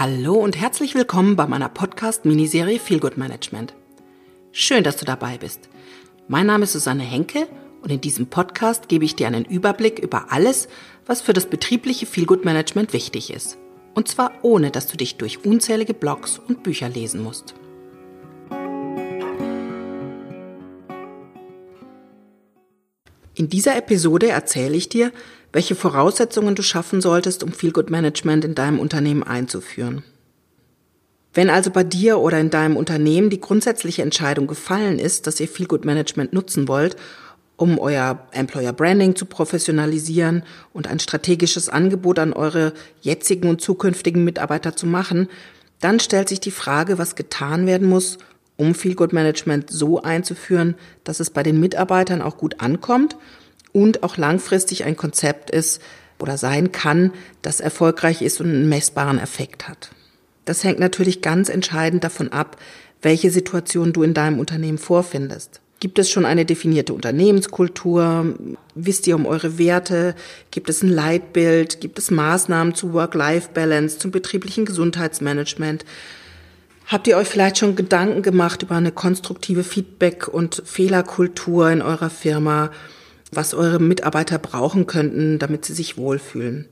Hallo und herzlich willkommen bei meiner Podcast-Miniserie Feel Good Management. Schön, dass du dabei bist. Mein Name ist Susanne Henke und in diesem Podcast gebe ich dir einen Überblick über alles, was für das betriebliche Feel Good Management wichtig ist. Und zwar ohne, dass du dich durch unzählige Blogs und Bücher lesen musst. In dieser Episode erzähle ich dir, welche Voraussetzungen du schaffen solltest, um Feel Good Management in deinem Unternehmen einzuführen. Wenn also bei dir oder in deinem Unternehmen die grundsätzliche Entscheidung gefallen ist, dass ihr Feel Good Management nutzen wollt, um euer Employer Branding zu professionalisieren und ein strategisches Angebot an eure jetzigen und zukünftigen Mitarbeiter zu machen, dann stellt sich die Frage, was getan werden muss, um Feel Good Management so einzuführen, dass es bei den Mitarbeitern auch gut ankommt und auch langfristig ein Konzept ist oder sein kann, das erfolgreich ist und einen messbaren Effekt hat. Das hängt natürlich ganz entscheidend davon ab, welche Situation du in deinem Unternehmen vorfindest. Gibt es schon eine definierte Unternehmenskultur? Wisst ihr um eure Werte? Gibt es ein Leitbild? Gibt es Maßnahmen zu Work-Life-Balance, zum betrieblichen Gesundheitsmanagement? Habt ihr euch vielleicht schon Gedanken gemacht über eine konstruktive Feedback- und Fehlerkultur in eurer Firma? was eure Mitarbeiter brauchen könnten, damit sie sich wohlfühlen.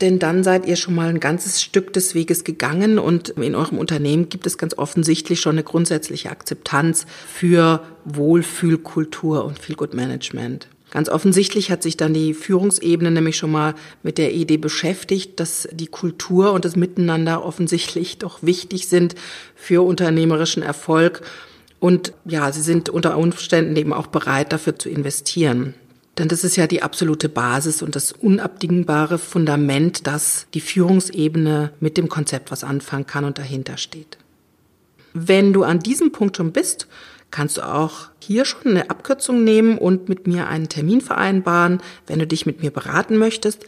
Denn dann seid ihr schon mal ein ganzes Stück des Weges gegangen und in eurem Unternehmen gibt es ganz offensichtlich schon eine grundsätzliche Akzeptanz für Wohlfühlkultur und Feel-Good Management. Ganz offensichtlich hat sich dann die Führungsebene nämlich schon mal mit der Idee beschäftigt, dass die Kultur und das Miteinander offensichtlich doch wichtig sind für unternehmerischen Erfolg und ja, sie sind unter Umständen eben auch bereit, dafür zu investieren. Denn das ist ja die absolute Basis und das unabdingbare Fundament, dass die Führungsebene mit dem Konzept was anfangen kann und dahinter steht. Wenn du an diesem Punkt schon bist, kannst du auch hier schon eine Abkürzung nehmen und mit mir einen Termin vereinbaren, wenn du dich mit mir beraten möchtest.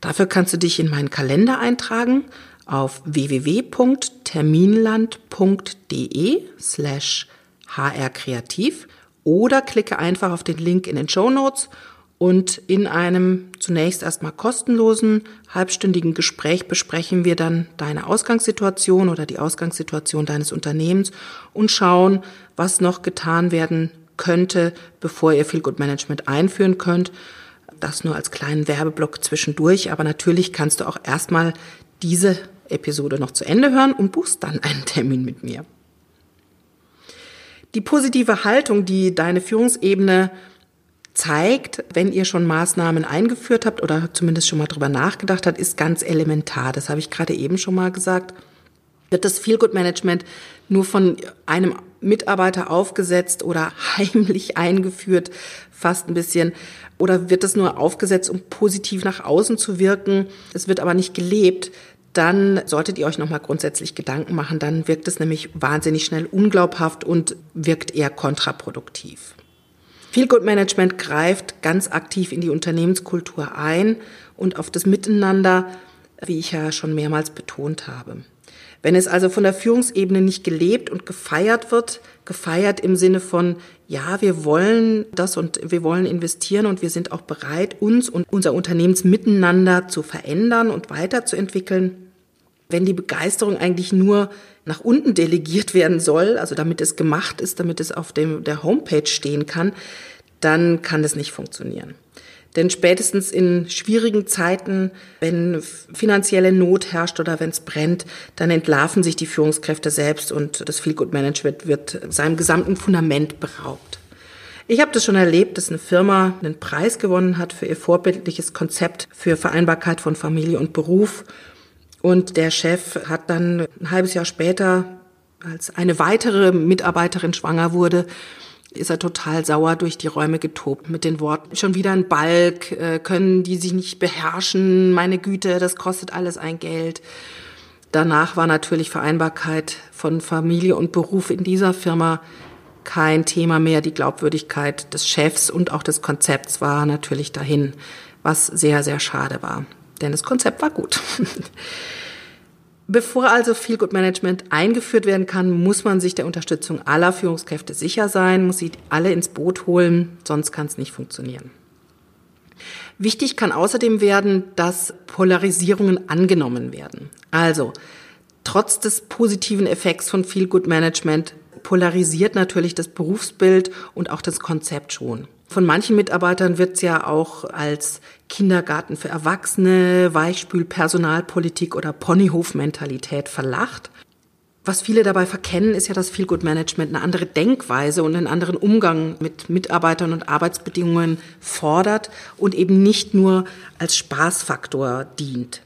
Dafür kannst du dich in meinen Kalender eintragen auf www.terminland.de slash HR Kreativ oder klicke einfach auf den Link in den Show Notes und in einem zunächst erstmal kostenlosen halbstündigen Gespräch besprechen wir dann deine Ausgangssituation oder die Ausgangssituation deines Unternehmens und schauen, was noch getan werden könnte, bevor ihr Feel Good Management einführen könnt. Das nur als kleinen Werbeblock zwischendurch, aber natürlich kannst du auch erstmal diese Episode noch zu Ende hören und buchst dann einen Termin mit mir. Die positive Haltung, die deine Führungsebene zeigt, wenn ihr schon Maßnahmen eingeführt habt oder zumindest schon mal drüber nachgedacht habt, ist ganz elementar. Das habe ich gerade eben schon mal gesagt. Wird das Feel-Good-Management nur von einem Mitarbeiter aufgesetzt oder heimlich eingeführt, fast ein bisschen, oder wird es nur aufgesetzt, um positiv nach außen zu wirken? Es wird aber nicht gelebt dann solltet ihr euch nochmal grundsätzlich Gedanken machen. Dann wirkt es nämlich wahnsinnig schnell unglaubhaft und wirkt eher kontraproduktiv. Feel Good Management greift ganz aktiv in die Unternehmenskultur ein und auf das Miteinander, wie ich ja schon mehrmals betont habe. Wenn es also von der Führungsebene nicht gelebt und gefeiert wird, gefeiert im Sinne von, ja, wir wollen das und wir wollen investieren und wir sind auch bereit, uns und unser Unternehmensmiteinander zu verändern und weiterzuentwickeln, wenn die Begeisterung eigentlich nur nach unten delegiert werden soll, also damit es gemacht ist, damit es auf dem, der Homepage stehen kann, dann kann das nicht funktionieren. Denn spätestens in schwierigen Zeiten, wenn finanzielle Not herrscht oder wenn es brennt, dann entlarven sich die Führungskräfte selbst und das Feel Good Management wird seinem gesamten Fundament beraubt. Ich habe das schon erlebt, dass eine Firma einen Preis gewonnen hat für ihr vorbildliches Konzept für Vereinbarkeit von Familie und Beruf und der Chef hat dann ein halbes Jahr später, als eine weitere Mitarbeiterin schwanger wurde, ist er total sauer durch die Räume getobt mit den Worten, schon wieder ein Balk, äh, können die sich nicht beherrschen, meine Güte, das kostet alles ein Geld. Danach war natürlich Vereinbarkeit von Familie und Beruf in dieser Firma kein Thema mehr. Die Glaubwürdigkeit des Chefs und auch des Konzepts war natürlich dahin, was sehr, sehr schade war denn das Konzept war gut. Bevor also Feel Good Management eingeführt werden kann, muss man sich der Unterstützung aller Führungskräfte sicher sein, muss sie alle ins Boot holen, sonst kann es nicht funktionieren. Wichtig kann außerdem werden, dass Polarisierungen angenommen werden. Also, Trotz des positiven Effekts von Feel Good Management polarisiert natürlich das Berufsbild und auch das Konzept schon. Von manchen Mitarbeitern wird es ja auch als Kindergarten für Erwachsene, Weichspül-Personalpolitik oder Ponyhof-Mentalität verlacht. Was viele dabei verkennen, ist ja, dass Feel Good Management eine andere Denkweise und einen anderen Umgang mit Mitarbeitern und Arbeitsbedingungen fordert und eben nicht nur als Spaßfaktor dient.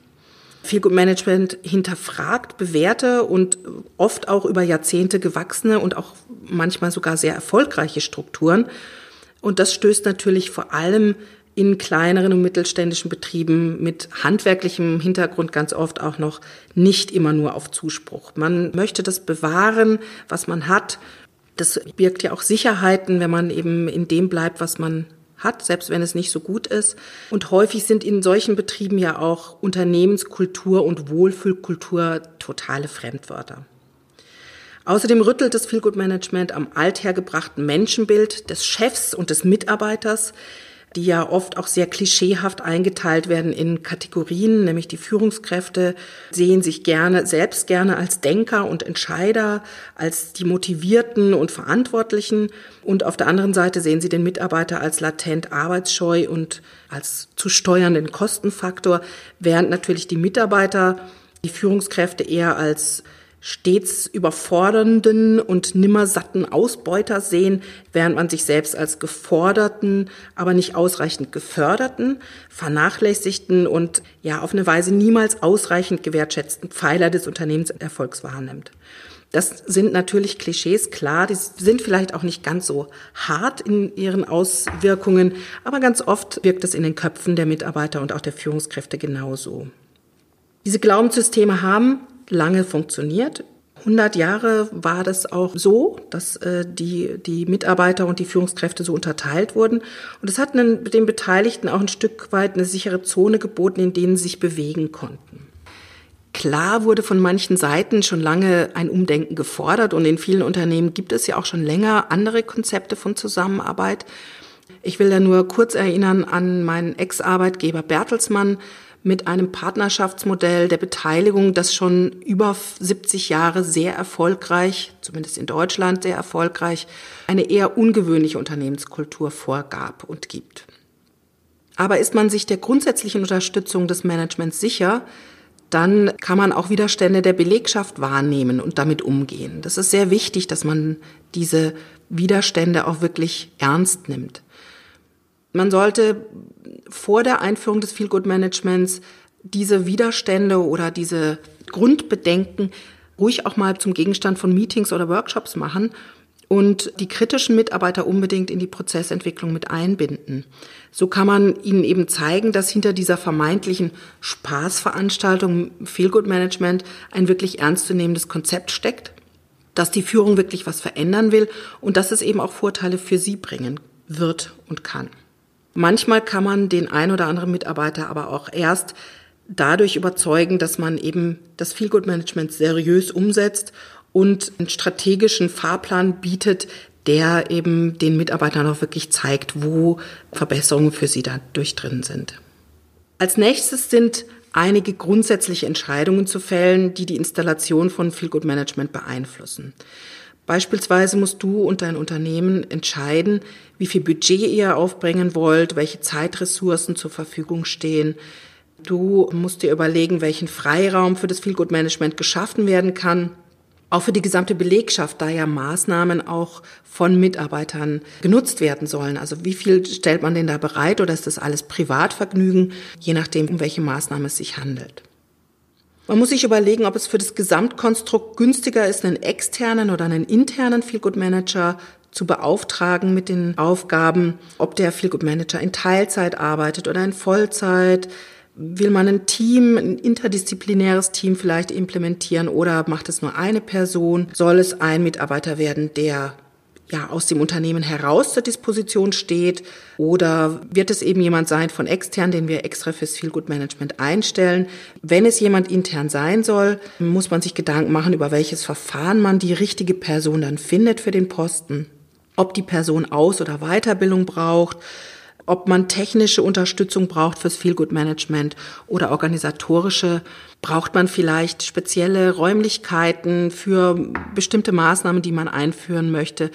Feel Good Management hinterfragt bewährte und oft auch über Jahrzehnte gewachsene und auch manchmal sogar sehr erfolgreiche Strukturen. Und das stößt natürlich vor allem in kleineren und mittelständischen Betrieben mit handwerklichem Hintergrund ganz oft auch noch nicht immer nur auf Zuspruch. Man möchte das bewahren, was man hat. Das birgt ja auch Sicherheiten, wenn man eben in dem bleibt, was man hat, selbst wenn es nicht so gut ist. Und häufig sind in solchen Betrieben ja auch Unternehmenskultur und Wohlfühlkultur totale Fremdwörter. Außerdem rüttelt das Feel Good Management am althergebrachten Menschenbild des Chefs und des Mitarbeiters, die ja oft auch sehr klischeehaft eingeteilt werden in Kategorien, nämlich die Führungskräfte sehen sich gerne, selbst gerne als Denker und Entscheider, als die Motivierten und Verantwortlichen. Und auf der anderen Seite sehen sie den Mitarbeiter als latent arbeitsscheu und als zu steuernden Kostenfaktor, während natürlich die Mitarbeiter die Führungskräfte eher als stets überfordernden und nimmersatten Ausbeuter sehen, während man sich selbst als geforderten, aber nicht ausreichend geförderten, vernachlässigten und ja auf eine Weise niemals ausreichend gewertschätzten Pfeiler des Unternehmenserfolgs wahrnimmt. Das sind natürlich Klischees, klar, die sind vielleicht auch nicht ganz so hart in ihren Auswirkungen, aber ganz oft wirkt es in den Köpfen der Mitarbeiter und auch der Führungskräfte genauso. Diese Glaubenssysteme haben lange funktioniert. 100 Jahre war das auch so, dass äh, die, die Mitarbeiter und die Führungskräfte so unterteilt wurden. Und es hat einen, den Beteiligten auch ein Stück weit eine sichere Zone geboten, in denen sie sich bewegen konnten. Klar wurde von manchen Seiten schon lange ein Umdenken gefordert und in vielen Unternehmen gibt es ja auch schon länger andere Konzepte von Zusammenarbeit. Ich will da nur kurz erinnern an meinen Ex-Arbeitgeber Bertelsmann, mit einem Partnerschaftsmodell der Beteiligung, das schon über 70 Jahre sehr erfolgreich, zumindest in Deutschland sehr erfolgreich, eine eher ungewöhnliche Unternehmenskultur vorgab und gibt. Aber ist man sich der grundsätzlichen Unterstützung des Managements sicher, dann kann man auch Widerstände der Belegschaft wahrnehmen und damit umgehen. Das ist sehr wichtig, dass man diese Widerstände auch wirklich ernst nimmt. Man sollte vor der Einführung des Feel Good Managements diese Widerstände oder diese Grundbedenken ruhig auch mal zum Gegenstand von Meetings oder Workshops machen und die kritischen Mitarbeiter unbedingt in die Prozessentwicklung mit einbinden. So kann man ihnen eben zeigen, dass hinter dieser vermeintlichen Spaßveranstaltung Feel Good Management ein wirklich ernstzunehmendes Konzept steckt, dass die Führung wirklich was verändern will und dass es eben auch Vorteile für sie bringen wird und kann. Manchmal kann man den ein oder anderen Mitarbeiter aber auch erst dadurch überzeugen, dass man eben das Feelgood Management seriös umsetzt und einen strategischen Fahrplan bietet, der eben den Mitarbeitern auch wirklich zeigt, wo Verbesserungen für sie dadurch drin sind. Als nächstes sind einige grundsätzliche Entscheidungen zu fällen, die die Installation von Feelgood Management beeinflussen. Beispielsweise musst du und dein Unternehmen entscheiden, wie viel Budget ihr aufbringen wollt, welche Zeitressourcen zur Verfügung stehen. Du musst dir überlegen, welchen Freiraum für das Feelgood Management geschaffen werden kann. Auch für die gesamte Belegschaft, da ja Maßnahmen auch von Mitarbeitern genutzt werden sollen. Also wie viel stellt man denn da bereit oder ist das alles Privatvergnügen, je nachdem, um welche Maßnahme es sich handelt. Man muss sich überlegen, ob es für das Gesamtkonstrukt günstiger ist, einen externen oder einen internen Feelgood Manager zu beauftragen mit den Aufgaben, ob der Feelgood Manager in Teilzeit arbeitet oder in Vollzeit. Will man ein Team, ein interdisziplinäres Team vielleicht implementieren oder macht es nur eine Person? Soll es ein Mitarbeiter werden, der ja, aus dem Unternehmen heraus zur Disposition steht? Oder wird es eben jemand sein von extern, den wir extra fürs Feelgood Management einstellen? Wenn es jemand intern sein soll, muss man sich Gedanken machen, über welches Verfahren man die richtige Person dann findet für den Posten. Ob die Person Aus- oder Weiterbildung braucht, ob man technische Unterstützung braucht fürs Feelgood Management oder organisatorische. Braucht man vielleicht spezielle Räumlichkeiten für bestimmte Maßnahmen, die man einführen möchte?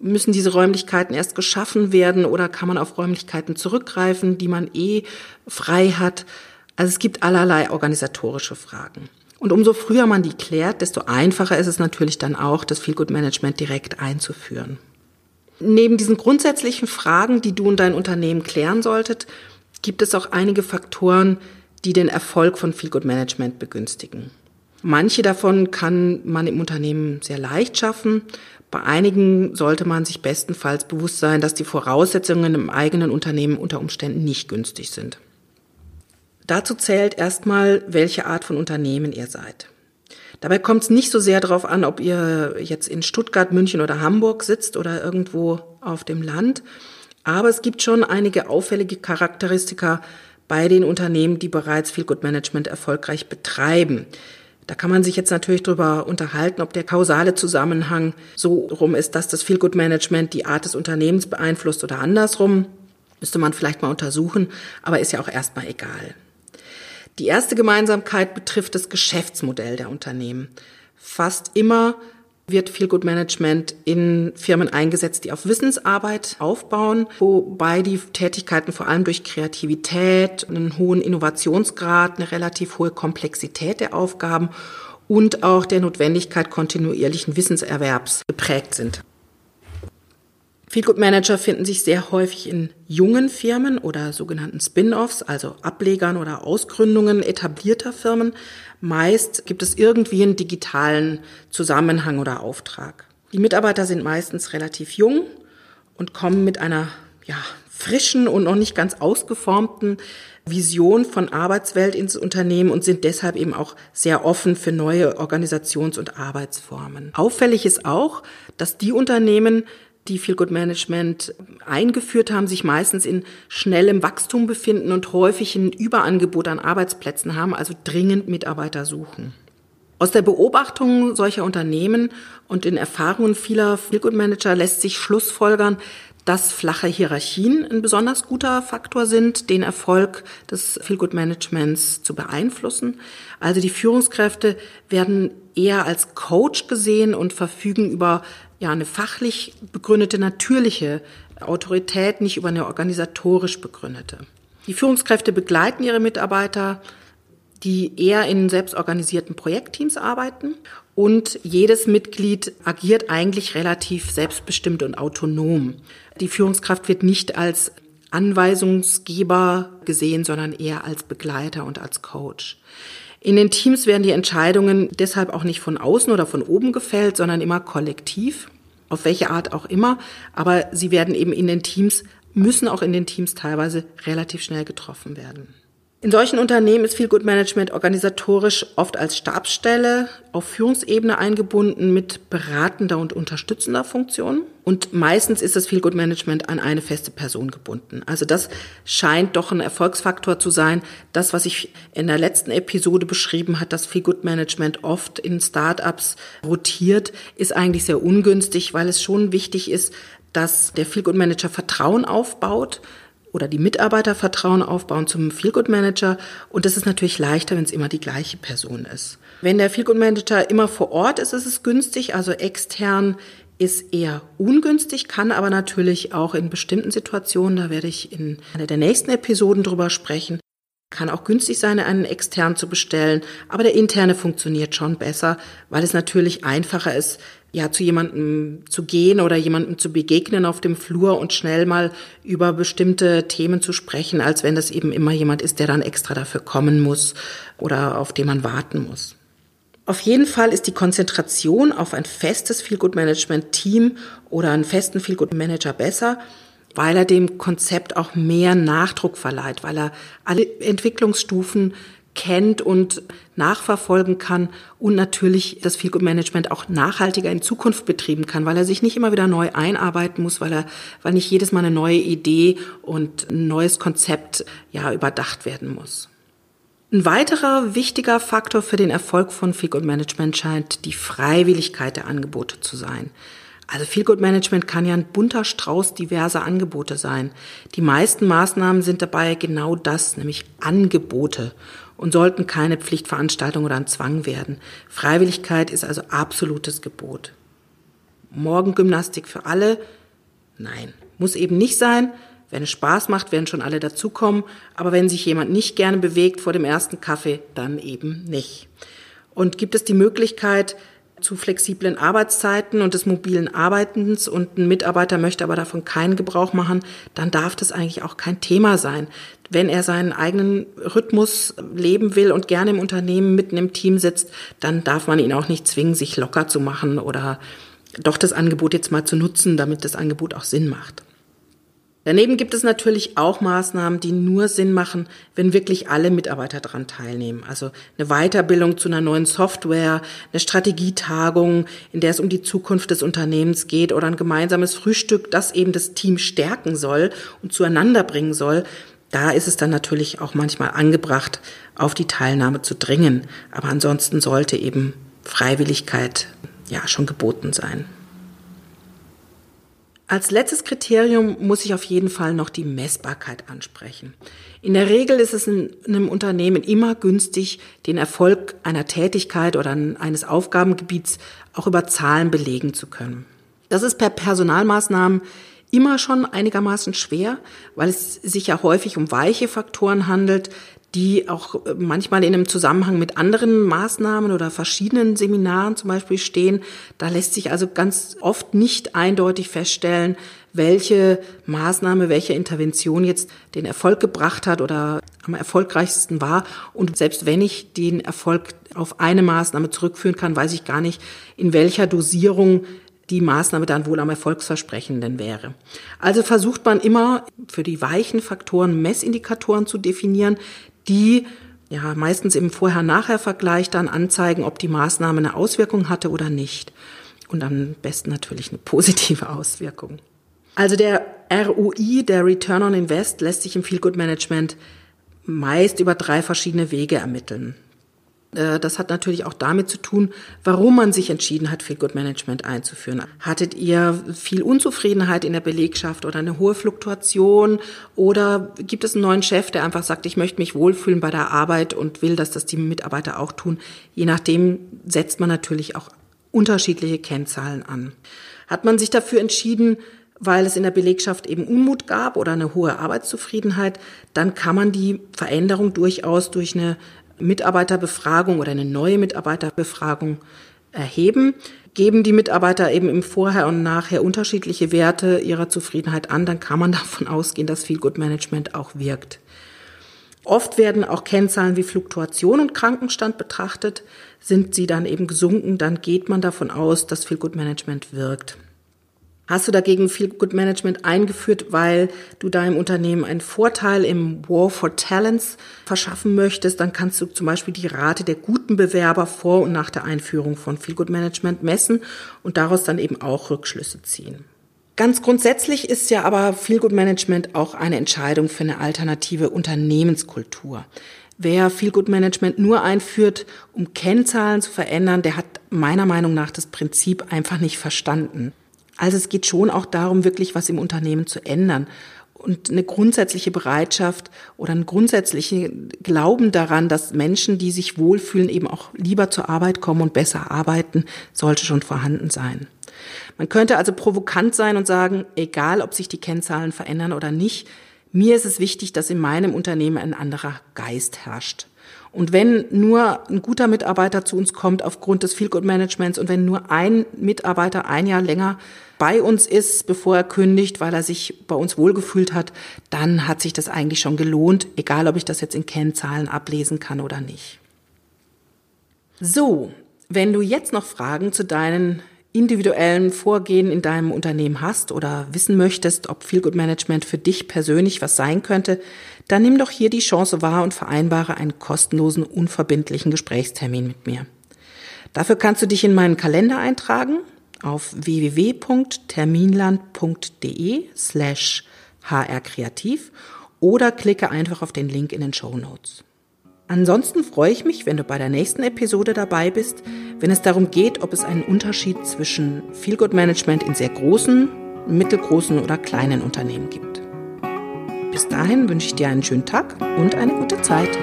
Müssen diese Räumlichkeiten erst geschaffen werden oder kann man auf Räumlichkeiten zurückgreifen, die man eh frei hat? Also es gibt allerlei organisatorische Fragen. Und umso früher man die klärt, desto einfacher ist es natürlich dann auch, das Feelgood Management direkt einzuführen. Neben diesen grundsätzlichen Fragen, die du und dein Unternehmen klären solltet, gibt es auch einige Faktoren, die den Erfolg von Feelgood Management begünstigen. Manche davon kann man im Unternehmen sehr leicht schaffen. Bei einigen sollte man sich bestenfalls bewusst sein, dass die Voraussetzungen im eigenen Unternehmen unter Umständen nicht günstig sind. Dazu zählt erstmal, welche Art von Unternehmen ihr seid. Dabei kommt es nicht so sehr darauf an, ob ihr jetzt in Stuttgart, München oder Hamburg sitzt oder irgendwo auf dem Land. Aber es gibt schon einige auffällige Charakteristika bei den Unternehmen, die bereits Feel Good Management erfolgreich betreiben. Da kann man sich jetzt natürlich darüber unterhalten, ob der kausale Zusammenhang so rum ist, dass das Feel Good Management die Art des Unternehmens beeinflusst oder andersrum. Müsste man vielleicht mal untersuchen, aber ist ja auch erstmal egal. Die erste Gemeinsamkeit betrifft das Geschäftsmodell der Unternehmen. Fast immer wird Feel Good Management in Firmen eingesetzt, die auf Wissensarbeit aufbauen, wobei die Tätigkeiten vor allem durch Kreativität, einen hohen Innovationsgrad, eine relativ hohe Komplexität der Aufgaben und auch der Notwendigkeit kontinuierlichen Wissenserwerbs geprägt sind. Feelgood Manager finden sich sehr häufig in jungen Firmen oder sogenannten Spin-offs, also Ablegern oder Ausgründungen etablierter Firmen. Meist gibt es irgendwie einen digitalen Zusammenhang oder Auftrag. Die Mitarbeiter sind meistens relativ jung und kommen mit einer ja, frischen und noch nicht ganz ausgeformten Vision von Arbeitswelt ins Unternehmen und sind deshalb eben auch sehr offen für neue Organisations- und Arbeitsformen. Auffällig ist auch, dass die Unternehmen, die Feel Good Management eingeführt haben, sich meistens in schnellem Wachstum befinden und häufig ein Überangebot an Arbeitsplätzen haben, also dringend Mitarbeiter suchen. Aus der Beobachtung solcher Unternehmen und den Erfahrungen vieler Feel Good Manager lässt sich Schlussfolgern, dass flache Hierarchien ein besonders guter Faktor sind, den Erfolg des Feel Good Managements zu beeinflussen. Also die Führungskräfte werden eher als Coach gesehen und verfügen über ja eine fachlich begründete natürliche Autorität, nicht über eine organisatorisch begründete. Die Führungskräfte begleiten ihre Mitarbeiter, die eher in selbstorganisierten Projektteams arbeiten und jedes Mitglied agiert eigentlich relativ selbstbestimmt und autonom. Die Führungskraft wird nicht als Anweisungsgeber gesehen, sondern eher als Begleiter und als Coach. In den Teams werden die Entscheidungen deshalb auch nicht von außen oder von oben gefällt, sondern immer kollektiv, auf welche Art auch immer. Aber sie werden eben in den Teams, müssen auch in den Teams teilweise relativ schnell getroffen werden. In solchen Unternehmen ist Feel Good Management organisatorisch oft als Stabsstelle auf Führungsebene eingebunden mit beratender und unterstützender Funktion. Und meistens ist das Feel Good Management an eine feste Person gebunden. Also das scheint doch ein Erfolgsfaktor zu sein. Das, was ich in der letzten Episode beschrieben hat, dass Feel Good Management oft in Startups rotiert, ist eigentlich sehr ungünstig, weil es schon wichtig ist, dass der Feel Good Manager Vertrauen aufbaut oder die Mitarbeiter Vertrauen aufbauen zum Feelgood Manager. Und das ist natürlich leichter, wenn es immer die gleiche Person ist. Wenn der Feelgood Manager immer vor Ort ist, ist es günstig. Also extern ist eher ungünstig, kann aber natürlich auch in bestimmten Situationen, da werde ich in einer der nächsten Episoden drüber sprechen, kann auch günstig sein, einen extern zu bestellen, aber der interne funktioniert schon besser, weil es natürlich einfacher ist, ja, zu jemandem zu gehen oder jemandem zu begegnen auf dem Flur und schnell mal über bestimmte Themen zu sprechen, als wenn das eben immer jemand ist, der dann extra dafür kommen muss oder auf den man warten muss. Auf jeden Fall ist die Konzentration auf ein festes Feelgood Management Team oder einen festen Feelgood Manager besser, weil er dem Konzept auch mehr Nachdruck verleiht, weil er alle Entwicklungsstufen kennt und nachverfolgen kann und natürlich das Feel Good Management auch nachhaltiger in Zukunft betrieben kann, weil er sich nicht immer wieder neu einarbeiten muss, weil er, weil nicht jedes Mal eine neue Idee und ein neues Konzept ja überdacht werden muss. Ein weiterer wichtiger Faktor für den Erfolg von Feel Good Management scheint die Freiwilligkeit der Angebote zu sein. Also Feel Good Management kann ja ein bunter Strauß diverser Angebote sein. Die meisten Maßnahmen sind dabei genau das, nämlich Angebote und sollten keine Pflichtveranstaltung oder ein Zwang werden. Freiwilligkeit ist also absolutes Gebot. Morgengymnastik für alle? Nein, muss eben nicht sein. Wenn es Spaß macht, werden schon alle dazukommen. Aber wenn sich jemand nicht gerne bewegt vor dem ersten Kaffee, dann eben nicht. Und gibt es die Möglichkeit, zu flexiblen Arbeitszeiten und des mobilen Arbeitens und ein Mitarbeiter möchte aber davon keinen Gebrauch machen, dann darf das eigentlich auch kein Thema sein. Wenn er seinen eigenen Rhythmus leben will und gerne im Unternehmen mitten im Team sitzt, dann darf man ihn auch nicht zwingen, sich locker zu machen oder doch das Angebot jetzt mal zu nutzen, damit das Angebot auch Sinn macht. Daneben gibt es natürlich auch Maßnahmen, die nur Sinn machen, wenn wirklich alle Mitarbeiter daran teilnehmen. Also eine Weiterbildung zu einer neuen Software, eine Strategietagung, in der es um die Zukunft des Unternehmens geht oder ein gemeinsames Frühstück, das eben das Team stärken soll und zueinander bringen soll. Da ist es dann natürlich auch manchmal angebracht, auf die Teilnahme zu dringen. Aber ansonsten sollte eben Freiwilligkeit ja schon geboten sein. Als letztes Kriterium muss ich auf jeden Fall noch die Messbarkeit ansprechen. In der Regel ist es in einem Unternehmen immer günstig, den Erfolg einer Tätigkeit oder eines Aufgabengebiets auch über Zahlen belegen zu können. Das ist per Personalmaßnahmen immer schon einigermaßen schwer, weil es sich ja häufig um weiche Faktoren handelt, die auch äh, manchmal in einem Zusammenhang mit anderen Maßnahmen oder verschiedenen Seminaren zum Beispiel stehen. Da lässt sich also ganz oft nicht eindeutig feststellen, welche Maßnahme, welche Intervention jetzt den Erfolg gebracht hat oder am erfolgreichsten war. Und selbst wenn ich den Erfolg auf eine Maßnahme zurückführen kann, weiß ich gar nicht, in welcher Dosierung die Maßnahme dann wohl am erfolgsversprechenden wäre. Also versucht man immer für die weichen Faktoren Messindikatoren zu definieren, die ja meistens im Vorher-Nachher-Vergleich dann anzeigen, ob die Maßnahme eine Auswirkung hatte oder nicht. Und am besten natürlich eine positive Auswirkung. Also der ROI, der Return on Invest, lässt sich im Feel Good Management meist über drei verschiedene Wege ermitteln. Äh, das hat natürlich auch damit zu tun, warum man sich entschieden hat, Feel Good Management einzuführen. Hattet ihr viel Unzufriedenheit in der Belegschaft oder eine hohe Fluktuation oder gibt es einen neuen Chef, der einfach sagt, ich möchte mich wohlfühlen bei der Arbeit und will, dass das die Mitarbeiter auch tun? Je nachdem setzt man natürlich auch unterschiedliche Kennzahlen an. Hat man sich dafür entschieden, weil es in der Belegschaft eben Unmut gab oder eine hohe Arbeitszufriedenheit, dann kann man die Veränderung durchaus durch eine Mitarbeiterbefragung oder eine neue Mitarbeiterbefragung erheben, geben die Mitarbeiter eben im Vorher und Nachher unterschiedliche Werte ihrer Zufriedenheit an, dann kann man davon ausgehen, dass Feel Good Management auch wirkt. Oft werden auch Kennzahlen wie Fluktuation und Krankenstand betrachtet. Sind sie dann eben gesunken, dann geht man davon aus, dass Feel Good Management wirkt. Hast du dagegen Feel Good Management eingeführt, weil du deinem Unternehmen einen Vorteil im War for Talents verschaffen möchtest, dann kannst du zum Beispiel die Rate der guten Bewerber vor und nach der Einführung von Feel Good Management messen und daraus dann eben auch Rückschlüsse ziehen. Ganz grundsätzlich ist ja aber Feel Good Management auch eine Entscheidung für eine alternative Unternehmenskultur. Wer Feel Good Management nur einführt, um Kennzahlen zu verändern, der hat meiner Meinung nach das Prinzip einfach nicht verstanden. Also es geht schon auch darum, wirklich was im Unternehmen zu ändern. Und eine grundsätzliche Bereitschaft oder ein grundsätzlichen Glauben daran, dass Menschen, die sich wohlfühlen, eben auch lieber zur Arbeit kommen und besser arbeiten, sollte schon vorhanden sein. Man könnte also provokant sein und sagen, egal ob sich die Kennzahlen verändern oder nicht, mir ist es wichtig, dass in meinem Unternehmen ein anderer Geist herrscht. Und wenn nur ein guter Mitarbeiter zu uns kommt aufgrund des Feel Good Managements und wenn nur ein Mitarbeiter ein Jahr länger bei uns ist, bevor er kündigt, weil er sich bei uns wohlgefühlt hat, dann hat sich das eigentlich schon gelohnt, egal ob ich das jetzt in Kennzahlen ablesen kann oder nicht. So, wenn du jetzt noch Fragen zu deinen individuellen Vorgehen in deinem Unternehmen hast oder wissen möchtest, ob Feel Good Management für dich persönlich was sein könnte, dann nimm doch hier die Chance wahr und vereinbare einen kostenlosen, unverbindlichen Gesprächstermin mit mir. Dafür kannst du dich in meinen Kalender eintragen auf www.terminland.de slash hrkreativ oder klicke einfach auf den Link in den Show Notes. Ansonsten freue ich mich, wenn du bei der nächsten Episode dabei bist, wenn es darum geht, ob es einen Unterschied zwischen Feelgood Management in sehr großen, mittelgroßen oder kleinen Unternehmen gibt. Bis dahin wünsche ich dir einen schönen Tag und eine gute Zeit.